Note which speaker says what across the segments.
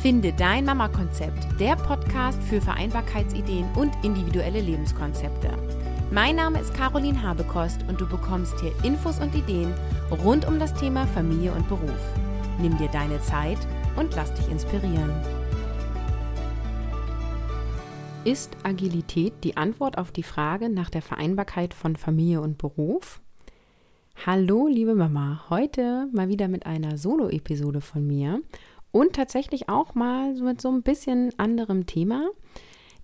Speaker 1: Finde dein Mama-Konzept, der Podcast für Vereinbarkeitsideen und individuelle Lebenskonzepte. Mein Name ist Caroline Habekost und du bekommst hier Infos und Ideen rund um das Thema Familie und Beruf. Nimm dir deine Zeit und lass dich inspirieren. Ist Agilität die Antwort auf die Frage nach der Vereinbarkeit von Familie und Beruf? Hallo, liebe Mama, heute mal wieder mit einer Solo-Episode von mir und tatsächlich auch mal mit so ein bisschen anderem Thema,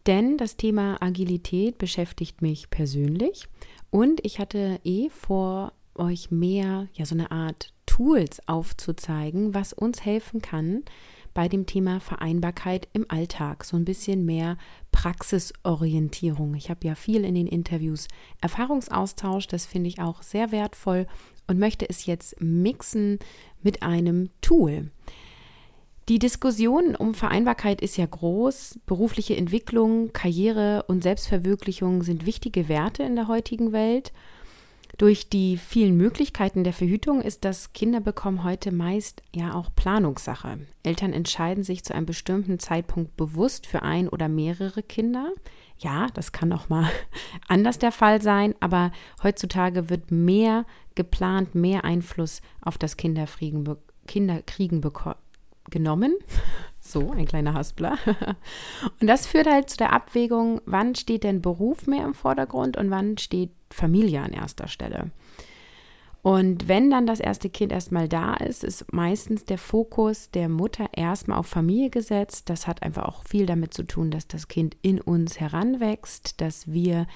Speaker 1: denn das Thema Agilität beschäftigt mich persönlich und ich hatte eh vor, euch mehr, ja, so eine Art Tools aufzuzeigen, was uns helfen kann bei dem Thema Vereinbarkeit im Alltag. So ein bisschen mehr Praxisorientierung. Ich habe ja viel in den Interviews Erfahrungsaustausch, das finde ich auch sehr wertvoll und möchte es jetzt mixen mit einem Tool. Die Diskussion um Vereinbarkeit ist ja groß. Berufliche Entwicklung, Karriere und Selbstverwirklichung sind wichtige Werte in der heutigen Welt. Durch die vielen Möglichkeiten der Verhütung ist das Kinderbekommen heute meist ja auch Planungssache. Eltern entscheiden sich zu einem bestimmten Zeitpunkt bewusst für ein oder mehrere Kinder. Ja, das kann auch mal anders der Fall sein, aber heutzutage wird mehr geplant, mehr Einfluss auf das Kinderkriegen, Kinderkriegen bekommen genommen. So, ein kleiner Haspler. Und das führt halt zu der Abwägung, wann steht denn Beruf mehr im Vordergrund und wann steht Familie an erster Stelle. Und wenn dann das erste Kind erstmal da ist, ist meistens der Fokus der Mutter erstmal auf Familie gesetzt. Das hat einfach auch viel damit zu tun, dass das Kind in uns heranwächst, dass wir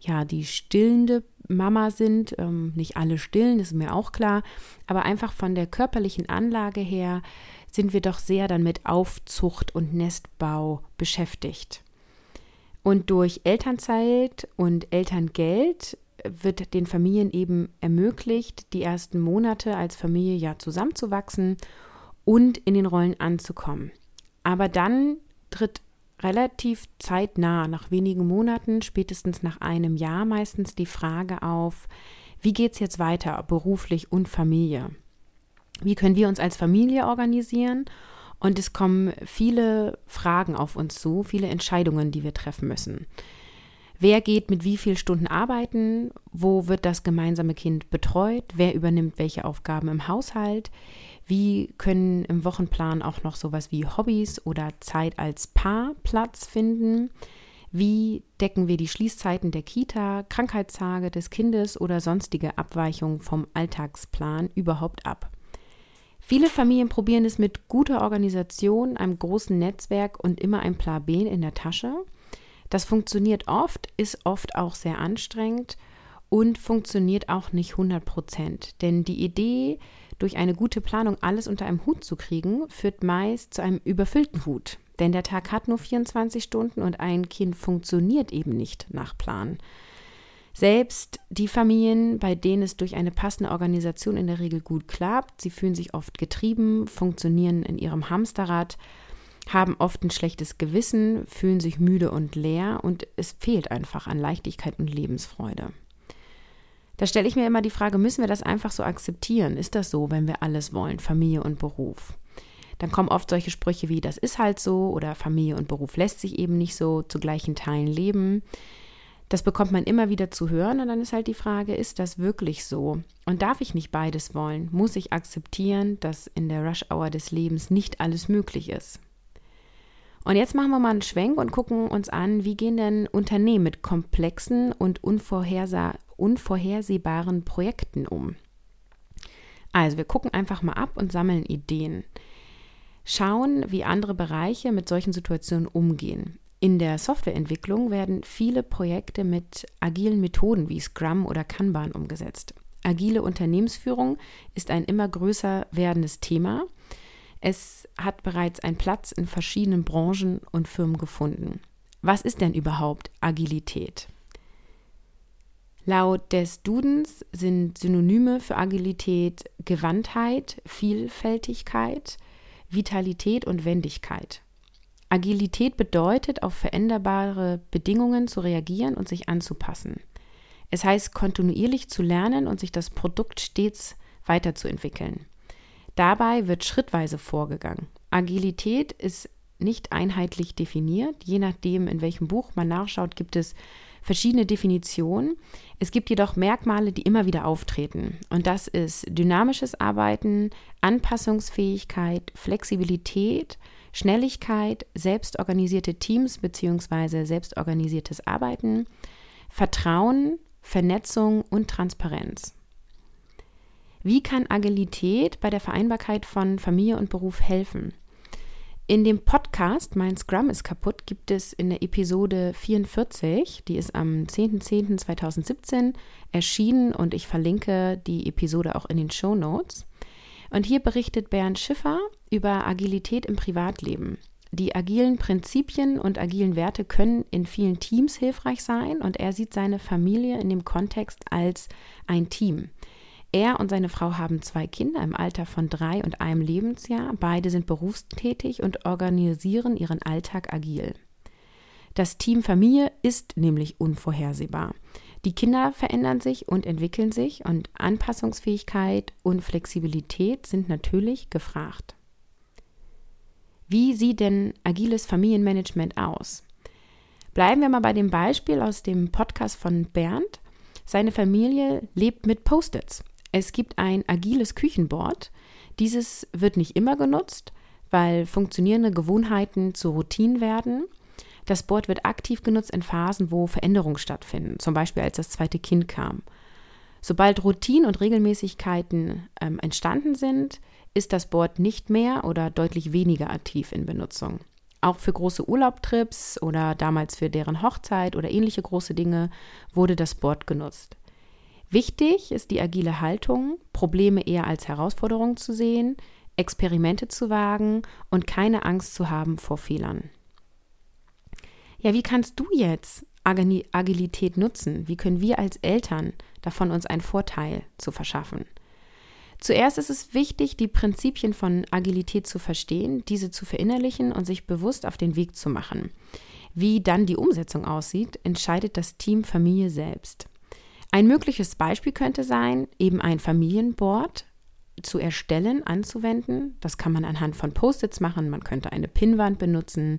Speaker 1: ja die stillende Mama sind. Ähm, nicht alle stillen, ist mir auch klar. Aber einfach von der körperlichen Anlage her sind wir doch sehr dann mit Aufzucht und Nestbau beschäftigt. Und durch Elternzeit und Elterngeld wird den Familien eben ermöglicht, die ersten Monate als Familie ja zusammenzuwachsen und in den Rollen anzukommen. Aber dann tritt relativ zeitnah, nach wenigen Monaten, spätestens nach einem Jahr meistens die Frage auf, wie geht es jetzt weiter, beruflich und Familie? Wie können wir uns als Familie organisieren? Und es kommen viele Fragen auf uns zu, viele Entscheidungen, die wir treffen müssen. Wer geht mit wie vielen Stunden arbeiten? Wo wird das gemeinsame Kind betreut? Wer übernimmt welche Aufgaben im Haushalt? Wie können im Wochenplan auch noch sowas wie Hobbys oder Zeit als Paar Platz finden? Wie decken wir die Schließzeiten der Kita, Krankheitstage des Kindes oder sonstige Abweichungen vom Alltagsplan überhaupt ab? Viele Familien probieren es mit guter Organisation, einem großen Netzwerk und immer ein Plan B in der Tasche. Das funktioniert oft, ist oft auch sehr anstrengend und funktioniert auch nicht 100 Prozent. Denn die Idee, durch eine gute Planung alles unter einem Hut zu kriegen, führt meist zu einem überfüllten Hut. Denn der Tag hat nur 24 Stunden und ein Kind funktioniert eben nicht nach Plan. Selbst die Familien, bei denen es durch eine passende Organisation in der Regel gut klappt, sie fühlen sich oft getrieben, funktionieren in ihrem Hamsterrad, haben oft ein schlechtes Gewissen, fühlen sich müde und leer und es fehlt einfach an Leichtigkeit und Lebensfreude. Da stelle ich mir immer die Frage, müssen wir das einfach so akzeptieren? Ist das so, wenn wir alles wollen, Familie und Beruf? Dann kommen oft solche Sprüche wie, das ist halt so oder Familie und Beruf lässt sich eben nicht so zu gleichen Teilen leben. Das bekommt man immer wieder zu hören und dann ist halt die Frage, ist das wirklich so? Und darf ich nicht beides wollen? Muss ich akzeptieren, dass in der Rush-Hour des Lebens nicht alles möglich ist? Und jetzt machen wir mal einen Schwenk und gucken uns an, wie gehen denn Unternehmen mit komplexen und unvorhersehbaren Projekten um? Also wir gucken einfach mal ab und sammeln Ideen. Schauen, wie andere Bereiche mit solchen Situationen umgehen. In der Softwareentwicklung werden viele Projekte mit agilen Methoden wie Scrum oder Kanban umgesetzt. Agile Unternehmensführung ist ein immer größer werdendes Thema. Es hat bereits einen Platz in verschiedenen Branchen und Firmen gefunden. Was ist denn überhaupt Agilität? Laut des Dudens sind Synonyme für Agilität Gewandtheit, Vielfältigkeit, Vitalität und Wendigkeit. Agilität bedeutet, auf veränderbare Bedingungen zu reagieren und sich anzupassen. Es heißt, kontinuierlich zu lernen und sich das Produkt stets weiterzuentwickeln. Dabei wird schrittweise vorgegangen. Agilität ist nicht einheitlich definiert. Je nachdem, in welchem Buch man nachschaut, gibt es verschiedene Definitionen. Es gibt jedoch Merkmale, die immer wieder auftreten. Und das ist dynamisches Arbeiten, Anpassungsfähigkeit, Flexibilität, Schnelligkeit, selbstorganisierte Teams bzw. selbstorganisiertes Arbeiten, Vertrauen, Vernetzung und Transparenz. Wie kann Agilität bei der Vereinbarkeit von Familie und Beruf helfen? In dem Podcast Mein Scrum ist kaputt gibt es in der Episode 44, die ist am 10.10.2017 erschienen und ich verlinke die Episode auch in den Show Notes. Und hier berichtet Bernd Schiffer über Agilität im Privatleben. Die agilen Prinzipien und agilen Werte können in vielen Teams hilfreich sein und er sieht seine Familie in dem Kontext als ein Team. Er und seine Frau haben zwei Kinder im Alter von drei und einem Lebensjahr. Beide sind berufstätig und organisieren ihren Alltag agil. Das Team Familie ist nämlich unvorhersehbar. Die Kinder verändern sich und entwickeln sich und Anpassungsfähigkeit und Flexibilität sind natürlich gefragt. Wie sieht denn agiles Familienmanagement aus? Bleiben wir mal bei dem Beispiel aus dem Podcast von Bernd. Seine Familie lebt mit Post-its. Es gibt ein agiles Küchenboard. Dieses wird nicht immer genutzt, weil funktionierende Gewohnheiten zu Routinen werden. Das Board wird aktiv genutzt in Phasen, wo Veränderungen stattfinden, zum Beispiel als das zweite Kind kam. Sobald Routinen und Regelmäßigkeiten ähm, entstanden sind, ist das Board nicht mehr oder deutlich weniger aktiv in Benutzung. Auch für große Urlaubtrips oder damals für deren Hochzeit oder ähnliche große Dinge wurde das Board genutzt. Wichtig ist die agile Haltung, Probleme eher als Herausforderung zu sehen, Experimente zu wagen und keine Angst zu haben vor Fehlern. Ja, wie kannst du jetzt Agilität nutzen? Wie können wir als Eltern davon uns einen Vorteil zu verschaffen? Zuerst ist es wichtig, die Prinzipien von Agilität zu verstehen, diese zu verinnerlichen und sich bewusst auf den Weg zu machen. Wie dann die Umsetzung aussieht, entscheidet das Team Familie selbst. Ein mögliches Beispiel könnte sein, eben ein Familienboard zu erstellen, anzuwenden. Das kann man anhand von Post-its machen. Man könnte eine Pinnwand benutzen.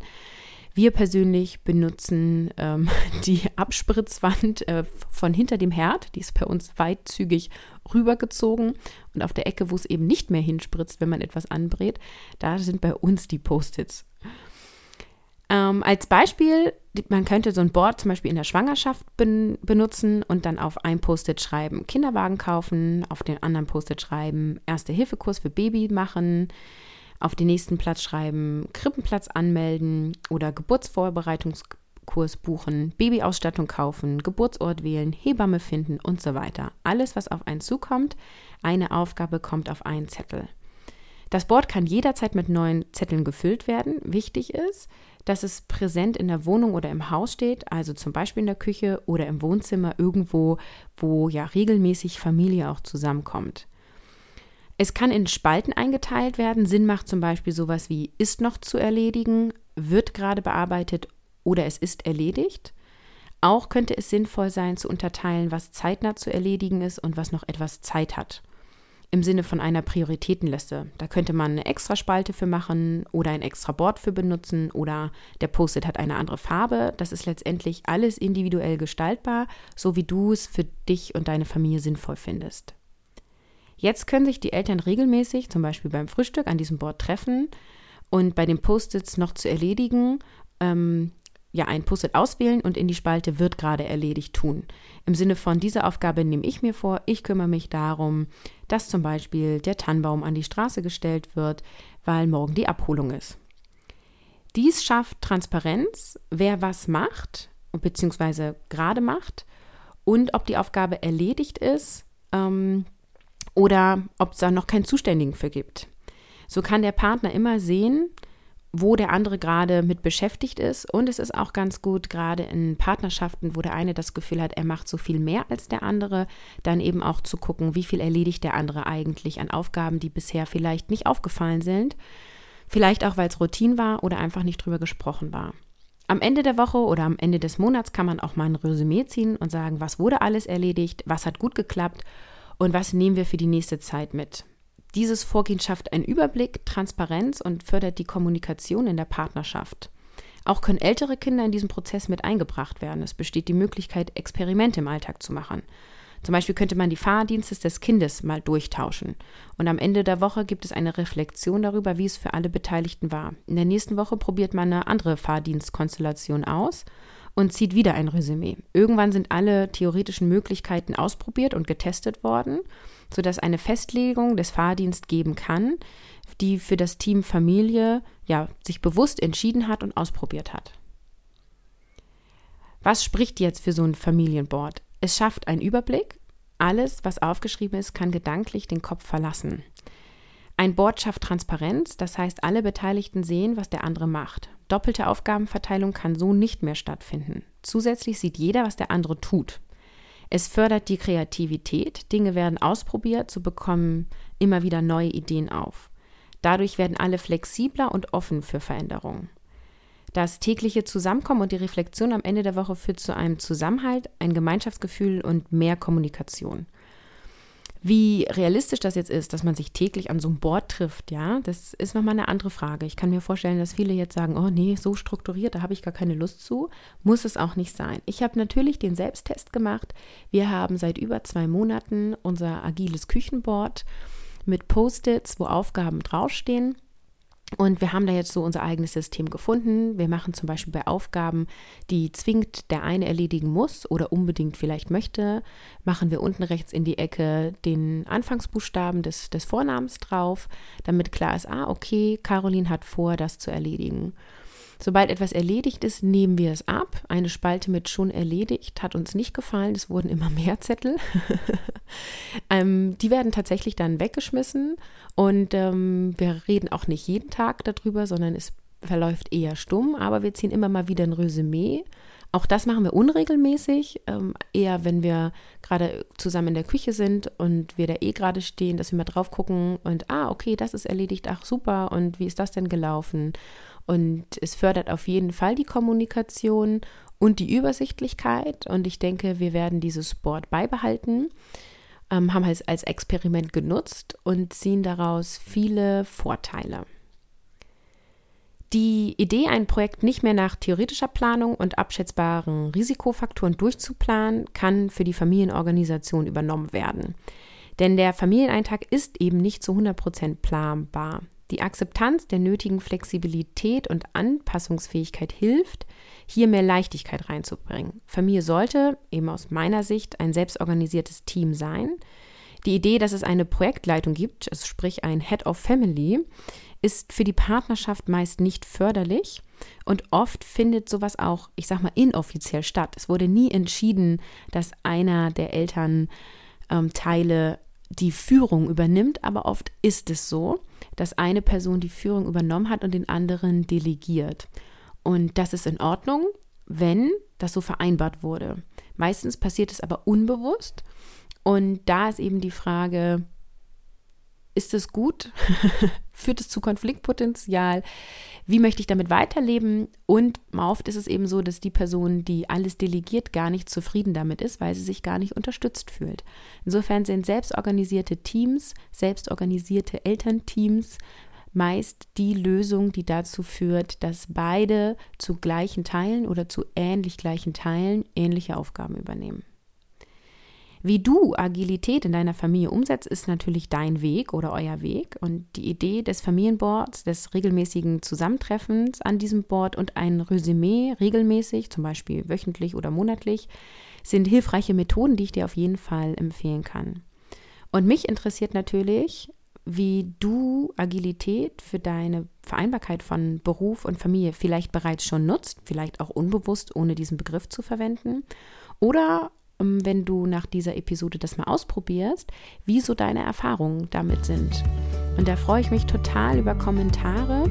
Speaker 1: Wir persönlich benutzen ähm, die Abspritzwand äh, von hinter dem Herd. Die ist bei uns weitzügig rübergezogen. Und auf der Ecke, wo es eben nicht mehr hinspritzt, wenn man etwas anbrät, da sind bei uns die Post-its. Ähm, als Beispiel, man könnte so ein Board zum Beispiel in der Schwangerschaft ben benutzen und dann auf ein Post-it schreiben, Kinderwagen kaufen, auf den anderen Post-it schreiben, Erste-Hilfe-Kurs für Baby machen, auf den nächsten Platz schreiben, Krippenplatz anmelden oder Geburtsvorbereitungskurs buchen, Babyausstattung kaufen, Geburtsort wählen, Hebamme finden und so weiter. Alles, was auf einen zukommt, eine Aufgabe kommt auf einen Zettel. Das Board kann jederzeit mit neuen Zetteln gefüllt werden. Wichtig ist, dass es präsent in der Wohnung oder im Haus steht, also zum Beispiel in der Küche oder im Wohnzimmer irgendwo, wo ja regelmäßig Familie auch zusammenkommt. Es kann in Spalten eingeteilt werden. Sinn macht zum Beispiel sowas wie ist noch zu erledigen, wird gerade bearbeitet oder es ist erledigt. Auch könnte es sinnvoll sein zu unterteilen, was zeitnah zu erledigen ist und was noch etwas Zeit hat im Sinne von einer Prioritätenliste. Da könnte man eine extra Spalte für machen oder ein extra Board für benutzen oder der Post-it hat eine andere Farbe. Das ist letztendlich alles individuell gestaltbar, so wie du es für dich und deine Familie sinnvoll findest. Jetzt können sich die Eltern regelmäßig, zum Beispiel beim Frühstück, an diesem Board treffen und bei den Post-its noch zu erledigen, ähm, ja, ein Post-it auswählen und in die Spalte wird gerade erledigt tun. Im Sinne von dieser Aufgabe nehme ich mir vor, ich kümmere mich darum, dass zum Beispiel der Tannenbaum an die Straße gestellt wird, weil morgen die Abholung ist. Dies schafft Transparenz, wer was macht bzw. gerade macht und ob die Aufgabe erledigt ist ähm, oder ob es da noch keinen Zuständigen für gibt. So kann der Partner immer sehen, wo der andere gerade mit beschäftigt ist. Und es ist auch ganz gut, gerade in Partnerschaften, wo der eine das Gefühl hat, er macht so viel mehr als der andere, dann eben auch zu gucken, wie viel erledigt der andere eigentlich an Aufgaben, die bisher vielleicht nicht aufgefallen sind. Vielleicht auch, weil es Routine war oder einfach nicht drüber gesprochen war. Am Ende der Woche oder am Ende des Monats kann man auch mal ein Resümee ziehen und sagen, was wurde alles erledigt, was hat gut geklappt und was nehmen wir für die nächste Zeit mit. Dieses Vorgehen schafft einen Überblick, Transparenz und fördert die Kommunikation in der Partnerschaft. Auch können ältere Kinder in diesen Prozess mit eingebracht werden. Es besteht die Möglichkeit, Experimente im Alltag zu machen. Zum Beispiel könnte man die Fahrdienste des Kindes mal durchtauschen. Und am Ende der Woche gibt es eine Reflexion darüber, wie es für alle Beteiligten war. In der nächsten Woche probiert man eine andere Fahrdienstkonstellation aus und zieht wieder ein Resümee. Irgendwann sind alle theoretischen Möglichkeiten ausprobiert und getestet worden, sodass eine Festlegung des Fahrdienstes geben kann, die für das Team Familie ja, sich bewusst entschieden hat und ausprobiert hat. Was spricht jetzt für so ein Familienboard? Es schafft einen Überblick. Alles, was aufgeschrieben ist, kann gedanklich den Kopf verlassen. Ein Board schafft Transparenz, das heißt, alle Beteiligten sehen, was der andere macht. Doppelte Aufgabenverteilung kann so nicht mehr stattfinden. Zusätzlich sieht jeder, was der andere tut. Es fördert die Kreativität, Dinge werden ausprobiert, so bekommen immer wieder neue Ideen auf. Dadurch werden alle flexibler und offen für Veränderungen. Das tägliche Zusammenkommen und die Reflexion am Ende der Woche führt zu einem Zusammenhalt, ein Gemeinschaftsgefühl und mehr Kommunikation. Wie realistisch das jetzt ist, dass man sich täglich an so einem Board trifft, ja, das ist nochmal eine andere Frage. Ich kann mir vorstellen, dass viele jetzt sagen, oh nee, so strukturiert, da habe ich gar keine Lust zu. Muss es auch nicht sein. Ich habe natürlich den Selbsttest gemacht. Wir haben seit über zwei Monaten unser agiles Küchenboard mit Post-its, wo Aufgaben draufstehen. Und wir haben da jetzt so unser eigenes System gefunden. Wir machen zum Beispiel bei Aufgaben, die zwingend der eine erledigen muss oder unbedingt vielleicht möchte, machen wir unten rechts in die Ecke den Anfangsbuchstaben des, des Vornamens drauf, damit klar ist, ah, okay, Caroline hat vor, das zu erledigen. Sobald etwas erledigt ist, nehmen wir es ab. Eine Spalte mit schon erledigt hat uns nicht gefallen. Es wurden immer mehr Zettel. ähm, die werden tatsächlich dann weggeschmissen und ähm, wir reden auch nicht jeden Tag darüber, sondern es verläuft eher stumm. Aber wir ziehen immer mal wieder ein Resümee. Auch das machen wir unregelmäßig, ähm, eher wenn wir gerade zusammen in der Küche sind und wir da eh gerade stehen, dass wir mal drauf gucken und ah, okay, das ist erledigt, ach super, und wie ist das denn gelaufen? Und es fördert auf jeden Fall die Kommunikation und die Übersichtlichkeit. Und ich denke, wir werden dieses Board beibehalten, ähm, haben es als Experiment genutzt und ziehen daraus viele Vorteile. Die Idee, ein Projekt nicht mehr nach theoretischer Planung und abschätzbaren Risikofaktoren durchzuplanen, kann für die Familienorganisation übernommen werden. Denn der Familieneintag ist eben nicht zu 100% planbar. Die Akzeptanz der nötigen Flexibilität und Anpassungsfähigkeit hilft, hier mehr Leichtigkeit reinzubringen. Familie sollte, eben aus meiner Sicht, ein selbstorganisiertes Team sein. Die Idee, dass es eine Projektleitung gibt, also sprich ein Head of Family, ist für die Partnerschaft meist nicht förderlich und oft findet sowas auch, ich sag mal, inoffiziell statt. Es wurde nie entschieden, dass einer der Elternteile ähm, die Führung übernimmt, aber oft ist es so, dass eine Person die Führung übernommen hat und den anderen delegiert. Und das ist in Ordnung, wenn das so vereinbart wurde. Meistens passiert es aber unbewusst. Und da ist eben die Frage, ist es gut? Führt es zu Konfliktpotenzial? Wie möchte ich damit weiterleben? Und oft ist es eben so, dass die Person, die alles delegiert, gar nicht zufrieden damit ist, weil sie sich gar nicht unterstützt fühlt. Insofern sind selbstorganisierte Teams, selbstorganisierte Elternteams meist die Lösung, die dazu führt, dass beide zu gleichen Teilen oder zu ähnlich gleichen Teilen ähnliche Aufgaben übernehmen. Wie du Agilität in deiner Familie umsetzt, ist natürlich dein Weg oder euer Weg. Und die Idee des Familienboards, des regelmäßigen Zusammentreffens an diesem Board und ein Resümee regelmäßig, zum Beispiel wöchentlich oder monatlich, sind hilfreiche Methoden, die ich dir auf jeden Fall empfehlen kann. Und mich interessiert natürlich, wie du Agilität für deine Vereinbarkeit von Beruf und Familie vielleicht bereits schon nutzt, vielleicht auch unbewusst, ohne diesen Begriff zu verwenden. Oder wenn du nach dieser Episode das mal ausprobierst, wie so deine Erfahrungen damit sind. Und da freue ich mich total über Kommentare.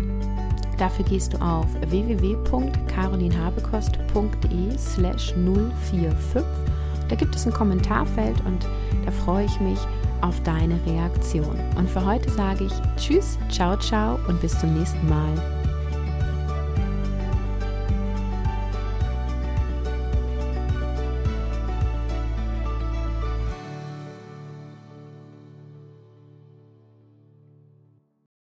Speaker 1: Dafür gehst du auf www.carolinhabekost.de slash 045. Da gibt es ein Kommentarfeld und da freue ich mich auf deine Reaktion. Und für heute sage ich Tschüss, ciao, ciao und bis zum nächsten Mal.